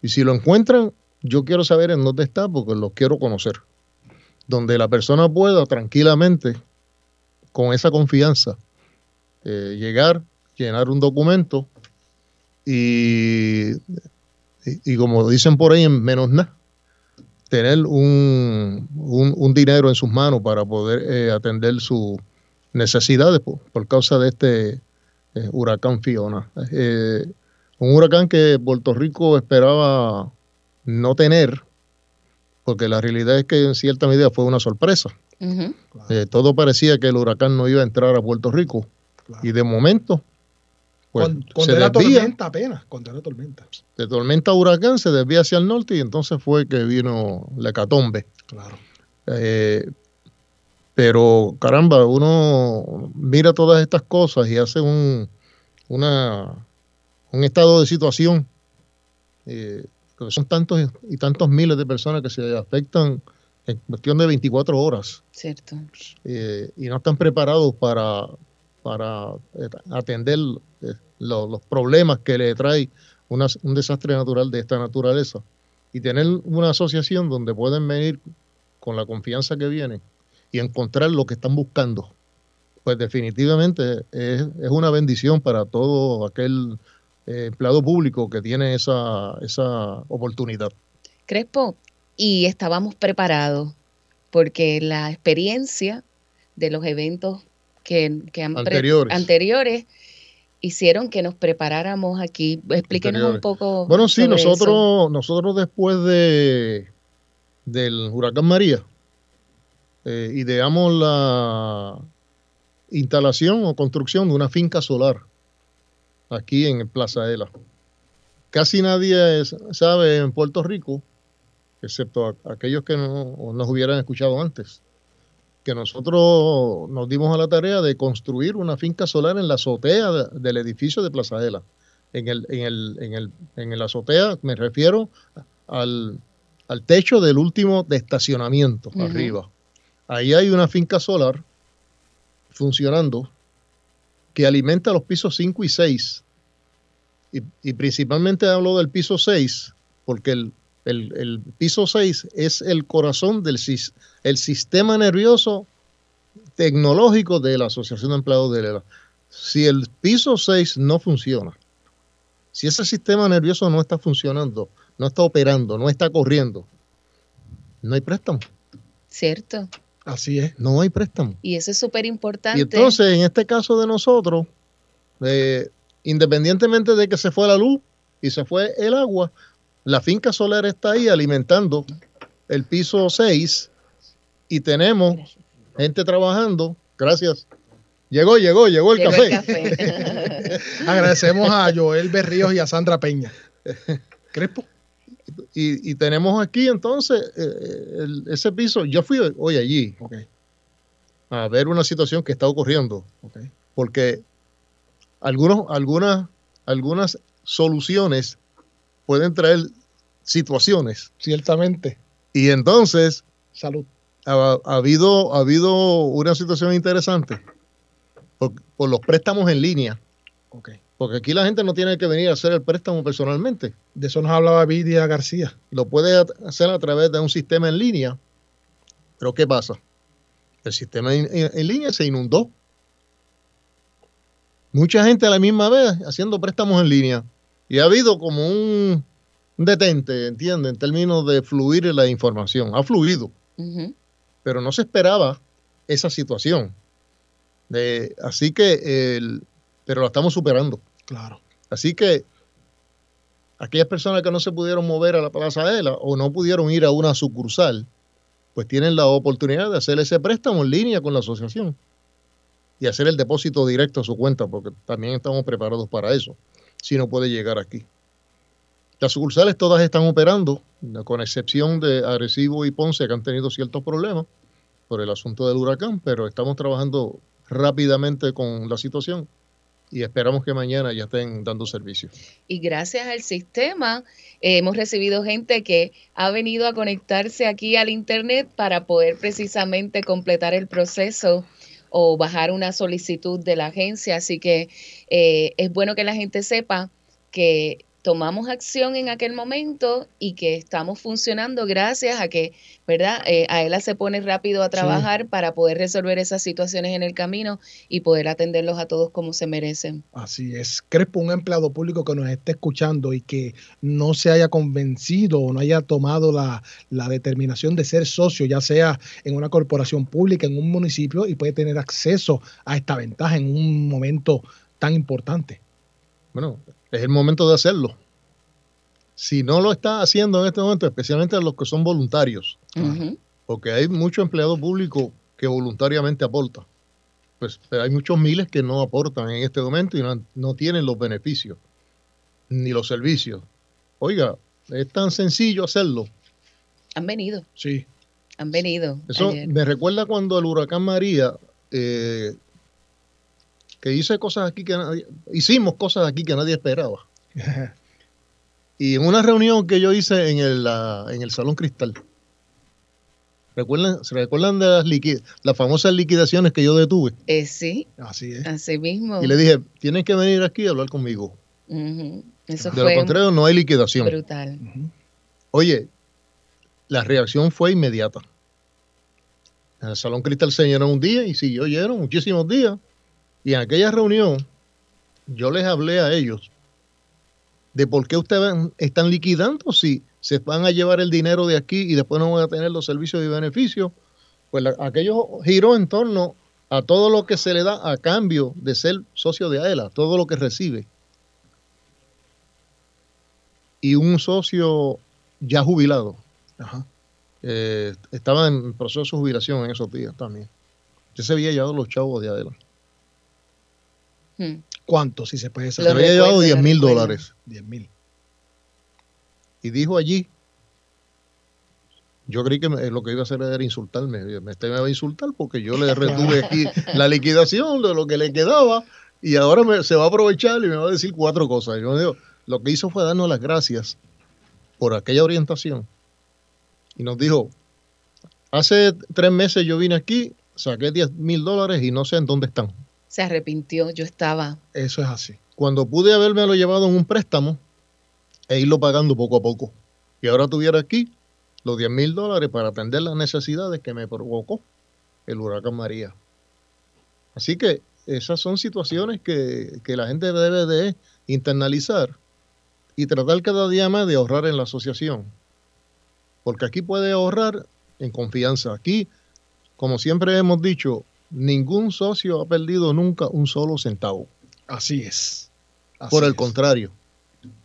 Y si lo encuentran, yo quiero saber en dónde está porque lo quiero conocer. Donde la persona pueda tranquilamente, con esa confianza, eh, llegar, llenar un documento y, y- como dicen por ahí, en menos nada, tener un, un- un dinero en sus manos para poder eh, atender sus necesidades por, por causa de este eh, huracán Fiona. Un huracán que Puerto Rico esperaba no tener, porque la realidad es que en cierta medida fue una sorpresa. Eh, todo parecía que el huracán no iba a entrar a Puerto Rico. Y de momento, pues, Con, se cuando era desvía tormenta apenas, cuando era tormenta. de tormenta a huracán, se desvía hacia el norte y entonces fue que vino la hecatombe. Claro. Eh, pero caramba, uno mira todas estas cosas y hace un, una, un estado de situación. eh, que son tantos y tantos miles de personas que se afectan en cuestión de 24 horas Cierto. eh, y no están preparados para, para eh, atender eh, lo- los problemas que le trae una- un desastre natural de esta naturaleza. Y tener una asociación donde pueden venir con la confianza que vienen y encontrar lo que están buscando, pues definitivamente es, es una bendición para todo aquel eh, empleado público que tiene esa, esa oportunidad. Crespo, y estábamos preparados porque la experiencia de los eventos que, que han Anteriores. anteriores hicieron que nos preparáramos aquí. Explíquenos un poco. Bueno, sí, sobre eso. nosotros, nosotros después de del huracán María, eh, ideamos la instalación o construcción de una finca solar aquí en Plaza Ela. Casi nadie sabe en Puerto Rico, excepto aquellos que no nos hubieran escuchado antes, que nosotros nos dimos a la tarea de construir una finca solar en la azotea de- del edificio de Plaza Ela. En el, en el, en el, en el azotea me refiero al, al techo del último de estacionamiento arriba. Ahí hay una finca solar funcionando que alimenta los pisos 5 y 6. Y, principalmente hablo del piso 6 porque el, el- el piso 6 es el corazón del el sistema nervioso tecnológico de la Asociación de Empleados de. Si el piso 6 no funciona, si ese sistema nervioso no está funcionando, no está operando, no está corriendo, no hay préstamo. Cierto. Así es. No hay préstamo. Y eso es súper importante. Y entonces, en este caso de nosotros, eh, independientemente de que se fue la luz y se fue el agua, la finca solar está ahí alimentando el piso 6 y tenemos gente trabajando. Gracias. Llegó, llegó, llegó el Llegó café. el café. Agradecemos a Joel Berríos y a Sandra Peña. Crespo. Y, y tenemos aquí entonces eh, el- ese piso. Yo fui hoy allí a ver una situación que está ocurriendo. Porque algunos, algunas, algunas soluciones pueden traer situaciones. Ciertamente. Y entonces Salud. ha, ha habido, ha habido una situación interesante por, por los préstamos en línea. Porque aquí la gente no tiene que venir a hacer el préstamo personalmente. De eso nos hablaba Vidia García. Lo puede a- hacer a través de un sistema en línea. Pero ¿qué pasa? El sistema en, en- en línea se inundó. Mucha gente a la misma vez haciendo préstamos en línea. Y ha habido como un detente, ¿entiende? En términos de fluir la información. Ha fluido pero no se esperaba esa situación. De- así que, el, pero la estamos superando. Claro. Así que aquellas personas que no se pudieron mover a la Plaza Ela o no pudieron ir a una sucursal, pues tienen la oportunidad de hacer ese préstamo en línea con la asociación y hacer el depósito directo a su cuenta, porque también estamos preparados para eso, si no puede llegar aquí. Las sucursales todas están operando, con excepción de Arecibo y Ponce, que han tenido ciertos problemas por el asunto del huracán, pero estamos trabajando rápidamente con la situación y esperamos que mañana ya estén dando servicio. Y gracias al sistema eh, hemos recibido gente que ha venido a conectarse aquí al Internet para poder precisamente completar el proceso o bajar una solicitud de la agencia. Así que eh, es bueno que la gente sepa que tomamos acción en aquel momento y que estamos funcionando gracias a que, ¿verdad? Eh, a ella se pone rápido a trabajar para poder resolver esas situaciones en el camino y poder atenderlos a todos como se merecen. Así es. Crespo, un empleado público que nos esté escuchando y que no se haya convencido o no haya tomado la, la determinación de ser socio, ya sea en una corporación pública, en un municipio, y puede tener acceso a esta ventaja en un momento tan importante. Bueno, es el momento de hacerlo. Si no lo está haciendo en este momento, especialmente los que son voluntarios, porque hay muchos empleados públicos que voluntariamente aportan, pues pero hay muchos miles que no aportan en este momento y no, no tienen los beneficios ni los servicios. Oiga, es tan sencillo hacerlo. Han venido, Sí. han venido. Eso ayer. me recuerda cuando el huracán María, eh, que hice cosas aquí que nadie, hicimos cosas aquí que nadie esperaba. Y en una reunión que yo hice en el, en el Salón Cristal, ¿recuerdan, ¿se recuerdan de las, las famosas liquidaciones que yo detuve? Eh, sí, Así es. así mismo. Y le dije, tienen que venir aquí a hablar conmigo. Ujú. Eso De lo fue contrario, no hay liquidación. brutal. Oye, la reacción fue inmediata. En el Salón Cristal se llenó un día y siguió lleno muchísimos días. Y en aquella reunión yo les hablé a ellos de por qué ustedes están liquidando si se van a llevar el dinero de aquí y después no van a tener los servicios y beneficios. Pues la- aquello giró en torno a todo lo que se le da a cambio de ser socio de AELA, todo lo que recibe. Y un socio ya jubilado. Ajá. eh, estaba en proceso de jubilación en esos días también. Ya se había llevado los chavos de Adela. Hmm. ¿Cuánto, si se puede Se saber? había llevado recuerdo, 10 lo mil dólares. 10 mil. Y dijo allí, yo creí que me- lo que iba a hacer era insultarme. Me, este me va a insultar porque yo le retuve aquí la liquidación de lo que le quedaba y ahora me- se va a aprovechar y me va a decir cuatro cosas. Y yo digo, lo que hizo fue darnos las gracias por aquella orientación. Y nos dijo, hace tres meses yo vine aquí, saqué 10 mil dólares y no sé en dónde están. Se arrepintió, yo estaba. Eso es así. cuando pude habérmelo llevado en un préstamo e irlo pagando poco a poco. Y ahora tuviera aquí los 10 mil dólares para atender las necesidades que me provocó el huracán María. Así que esas son situaciones que, que la gente debe de internalizar y tratar cada día más de ahorrar en la asociación. Porque aquí puede ahorrar en confianza. Aquí, como siempre hemos dicho, ningún socio ha perdido nunca un solo centavo. Así es. Así Por el es. contrario,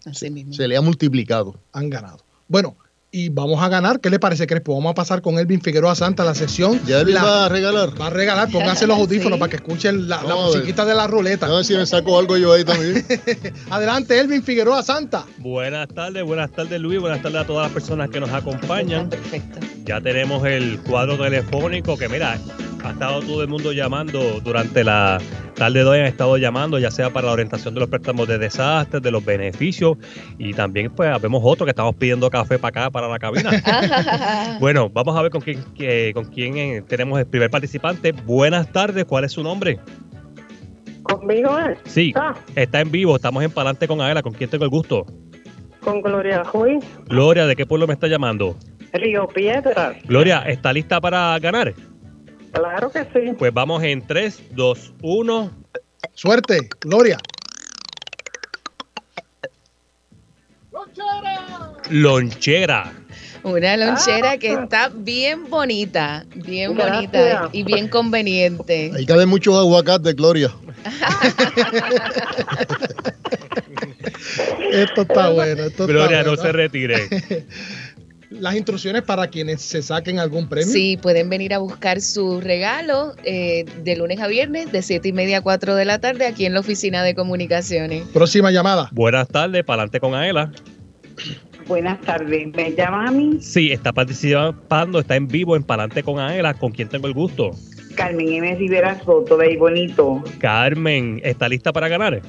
Así mismo. se le ha multiplicado. Han ganado. Bueno, y vamos a ganar. ¿Qué le parece, Crespo? Vamos a pasar con Elvin Figueroa Santa a la sesión. Ya él La- va a regalar. Va a regalar, pónganse los audífonos Sí. para que escuchen la, la musiquita de la ruleta. A ver si me saco algo yo ahí también. Adelante, Elvin Figueroa Santa. Buenas tardes, buenas tardes Luis, buenas tardes a todas las personas que nos acompañan. Perfecto. Ya tenemos el cuadro telefónico que mira, Ha estado todo el mundo llamando durante la tarde de hoy, han estado llamando, ya sea para la orientación de los préstamos de desastres, de los beneficios, y también pues vemos otro que estamos pidiendo café para acá, para la cabina. bueno, vamos a ver con quién, que- con quién eh, tenemos el primer participante. Buenas tardes, ¿cuál es su nombre? Conmigo es. Sí, Ah, está en vivo, estamos en Palante con Aela, ¿con quién tengo el gusto? con Gloria Ruiz, Gloria, ¿de qué pueblo me está llamando? Río Piedras. Gloria, ¿está lista para ganar? Claro que sí. Pues vamos en 3, 2, 1. Suerte, Gloria. Lonchera. Una lonchera que Ah. está bien bonita, bien Gracias. bonita y bien conveniente. Ahí cabe mucho aguacate, Gloria. Esto está bueno. Esto está Gloria, no bueno. se retire. Las instrucciones para quienes se saquen algún premio. Sí, pueden venir a buscar su regalo eh, de lunes a viernes de 7 y media a 4 de la tarde aquí en la oficina de comunicaciones. Próxima llamada. Buenas tardes, Palante con Aela. Buenas tardes. ¿Me llaman a mí? Sí, está participando, está en vivo en Palante con Aela. ¿Con quién tengo el gusto? Carmen M. Rivera Soto, de ahí bonito. Carmen, ¿está lista para ganar?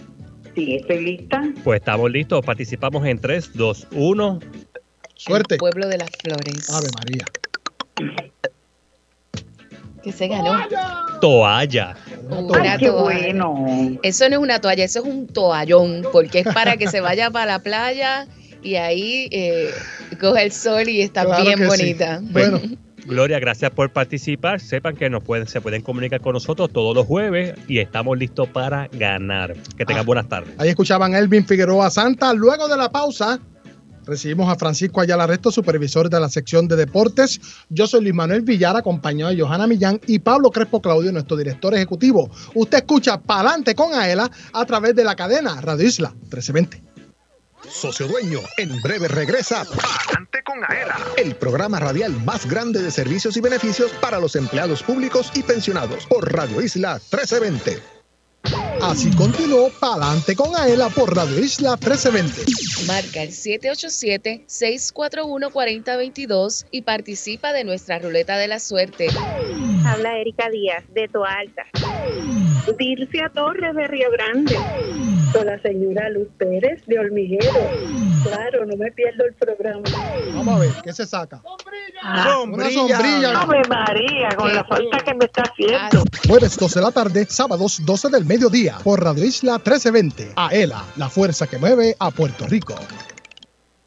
Sí, estoy lista. Pues estamos listos. Participamos en 3, 2, 1. Suerte. Pueblo de las Flores. Ave María. Que se ganó. Toalla. Una qué toalla. bueno. Eso no es una toalla, eso es un toallón, porque es para que se vaya para la playa y ahí eh, coge el sol y está Claro bien sí. bonita. Bueno. Gloria, gracias por participar. Sepan que nos pueden, se pueden comunicar con nosotros todos los jueves y estamos listos para ganar. Que tengan Ah. buenas tardes. Ahí escuchaban Elvin Figueroa Santa. Luego de la pausa, recibimos a Francisco Ayala Resto, supervisor de la sección de deportes. Yo soy Luis Manuel Villar, acompañado de Johanna Millán y Pablo Crespo Claudio, nuestro director ejecutivo. Usted escucha Palante con Aela a través de la cadena Radio Isla 1320. Socio Dueño, en breve regresa Palante con Aela, el programa radial más grande de servicios y beneficios para los empleados públicos y pensionados por Radio Isla 1320. Así continuó Palante con Aela por Radio Isla 1320. Marca el 787-641-4022 y participa de nuestra ruleta de la suerte. Habla Erika Díaz, de Toalta. Dircia Torres, de Río Grande. Con la señora Luz Pérez, de Hormiguero. Claro, no me pierdo el programa. Vamos a ver, ¿qué se saca? Ah, Una sombrilla. Ave María, con la falta que me está haciendo. Jueves 12 de la tarde, sábados 12 del mediodía, por Radio Isla 1320. Aela, la fuerza que mueve a Puerto Rico.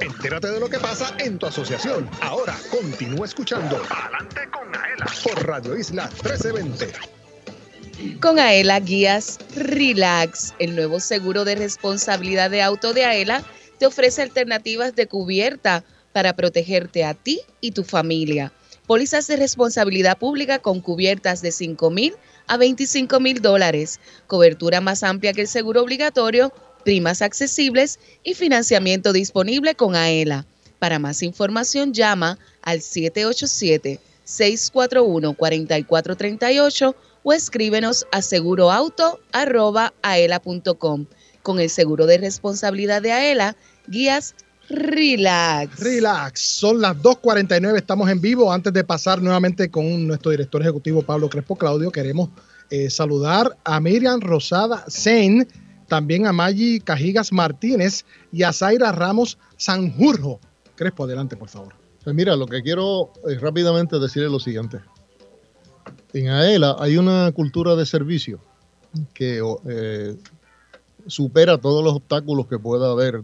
Entérate de lo que pasa en tu asociación. Ahora continúa escuchando Palante con Aela por Radio Isla 1320. Con Aela Guías Relax, el nuevo seguro de responsabilidad de auto de Aela te ofrece alternativas de cubierta para protegerte a ti y tu familia. Pólizas de responsabilidad pública con cubiertas de 5 mil a 25 mil dólares, cobertura más amplia que el seguro obligatorio, primas accesibles y financiamiento disponible con AELA. Para más información llama al 787-641-4438 o escríbenos a seguroauto.aela.com. Con el seguro de responsabilidad de AELA, guías Relax. Relax. Son las 2.49, estamos en vivo. Antes de pasar nuevamente con nuestro director ejecutivo Pablo Crespo Claudio, queremos eh, saludar a Miriam Rosada Sen, también a Maggi Cajigas Martínez y a Zaira Ramos Sanjurjo. Crespo, adelante, por favor. Pues mira, lo que quiero eh, rápidamente decir es lo siguiente. En AELA hay una cultura de servicio que eh, supera todos los obstáculos que pueda haber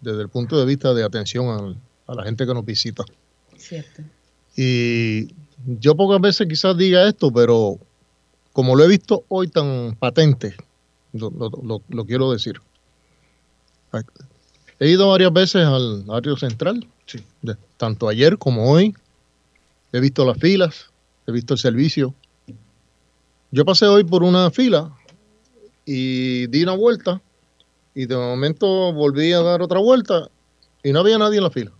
desde el punto de vista de atención al- a la gente que nos visita. Cierto. Y yo pocas veces quizás diga esto, pero como lo he visto hoy tan patente, lo, lo- lo- lo quiero decir. He ido varias veces al área central, de- tanto ayer como hoy. He visto las filas, he visto el servicio. Yo pasé hoy por una fila y di una vuelta y de momento volví a dar otra vuelta y no había nadie en la fila.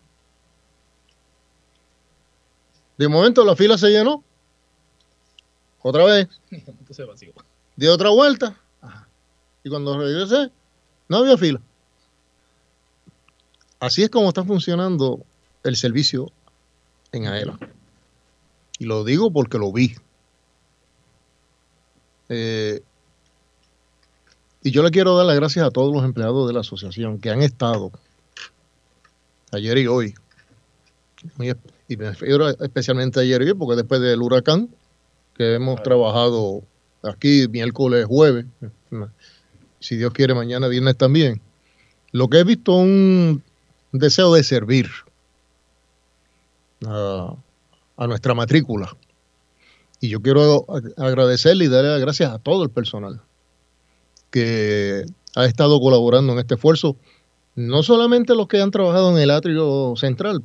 De momento la fila se llenó. Otra vez, di otra vuelta y cuando regresé no había fila. Así es como está funcionando el servicio en AELA. Y lo digo porque lo vi. Eh, y yo le quiero dar las gracias a todos los empleados de la asociación que han estado ayer y hoy. Y me refiero especialmente ayer y hoy, porque después del huracán, que hemos trabajado aquí miércoles, jueves, si Dios quiere, mañana, viernes también. Lo que he visto un deseo de servir a, a nuestra matrícula. Y yo quiero agradecerle y darle las gracias a todo el personal que ha estado colaborando en este esfuerzo, no solamente los que han trabajado en el atrio central,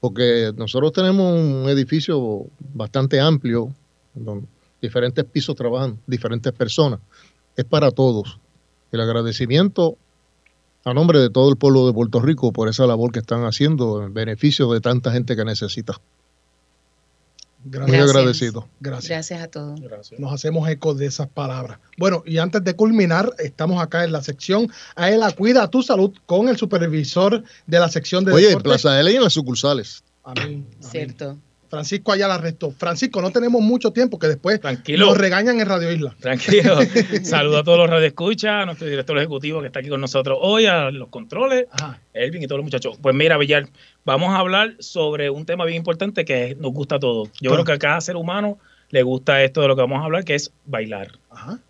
porque nosotros tenemos un edificio bastante amplio, donde diferentes pisos trabajan diferentes personas, es para todos. El agradecimiento a nombre de todo el pueblo de Puerto Rico por esa labor que están haciendo en beneficio de tanta gente que necesita. Muy Gracias. agradecido. Gracias. Gracias a todos. Nos hacemos eco de esas palabras. Bueno, y antes de culminar, estamos acá en la sección Aela Cuida tu Salud con el supervisor de la sección de Oye, en deportes. Plaza L y en las sucursales. Amén. Cierto. Francisco Ayala Resto. Francisco, no tenemos mucho tiempo que después Tranquilo. nos regañan en Radio Isla. Tranquilo. Saludo a todos los radioescuchas, a nuestro director ejecutivo que está aquí con nosotros hoy, a los controles, Elvin y todos los muchachos. Pues mira, Villar, vamos a hablar sobre un tema bien importante que nos gusta a todos. Yo Claro. creo que a cada ser humano le gusta esto de lo que vamos a hablar, que es bailar.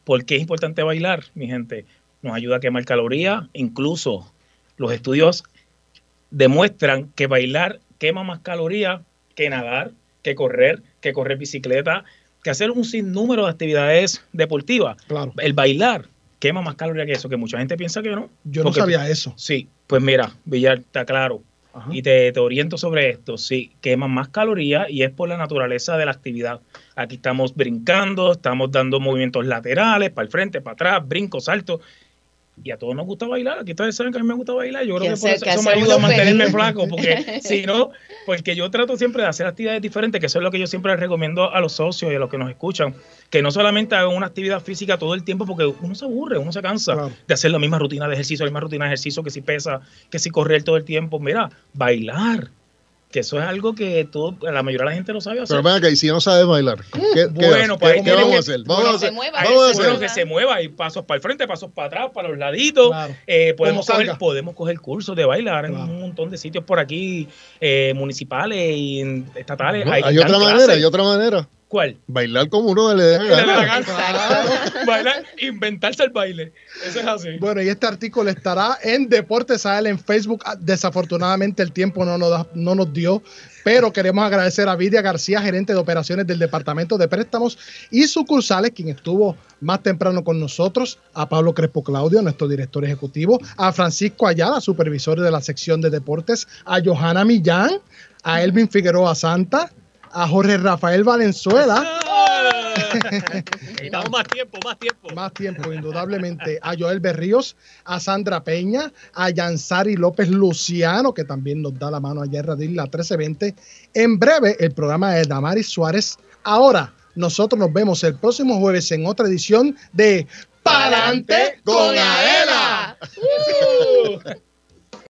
¿Por qué es importante bailar, mi gente? Nos ayuda a quemar calorías, incluso los estudios demuestran que bailar quema más calorías que nadar, que correr, que correr bicicleta, que hacer un sinnúmero de actividades deportivas. Claro. El bailar quema más calorías que eso, que mucha gente piensa que no. Yo no sabía eso. Sí, pues mira, Villar, está claro. Y te, te oriento sobre esto. Sí, queman más calorías y es por la naturaleza de la actividad. Aquí estamos brincando, estamos dando movimientos laterales, para el frente, para atrás, brincos, saltos. Y a todos nos gusta bailar. Aquí ustedes saben que a mí me gusta bailar. Yo creo Que que por hacer- eso, que eso me ayuda a mantenerme feliz. flaco. Porque si no, porque yo trato siempre de hacer actividades diferentes, que eso es lo que yo siempre les recomiendo a los socios y a los que nos escuchan. Que no solamente hagan una actividad física todo el tiempo, porque uno se aburre, uno se cansa de hacer la misma rutina de ejercicio, la misma rutina de ejercicio, que si pesa, que si correr todo el tiempo. Mira, bailar. Que eso es algo que todo, la mayoría de la gente lo sabe hacer. Pero ven acá, y si no sabes bailar, ¿qué, qué Bueno, pues ¿Qué- qué vamos que- a hacer? Vamos bueno, a hacer. se mueva, Vamos a bueno, hacer. que se mueva y pasos para el frente, pasos para atrás, para los laditos. Eh, podemos, coger, podemos coger cursos de bailar en un montón de sitios por aquí, eh, municipales y estatales. No, Hay, hay otra manera, hay otra manera. ¿Cuál? Bailar como uno le dé la. Bailar, inventarse el baile. Eso es así. Bueno, y este artículo estará en Deportes AL en Facebook. Ah, Desafortunadamente el tiempo no nos, da- no nos dio, pero queremos agradecer a Vidia García, gerente de operaciones del Departamento de Préstamos y sucursales, quien estuvo más temprano con nosotros, a Pablo Crespo Claudio, nuestro director ejecutivo, a Francisco Ayala, supervisor de la sección de deportes, a Johanna Millán, a Elvin Figueroa Santa, a Jorge Rafael Valenzuela. Necesitamos más tiempo, más tiempo. Más tiempo, indudablemente. A Joel Berríos, a Sandra Peña, a Yansari López Luciano, que también nos da la mano allá en Radio Isla 1320. En breve, el programa de Damaris Suárez. Ahora, nosotros nos vemos el próximo jueves en otra edición de Palante con Aela. Uh.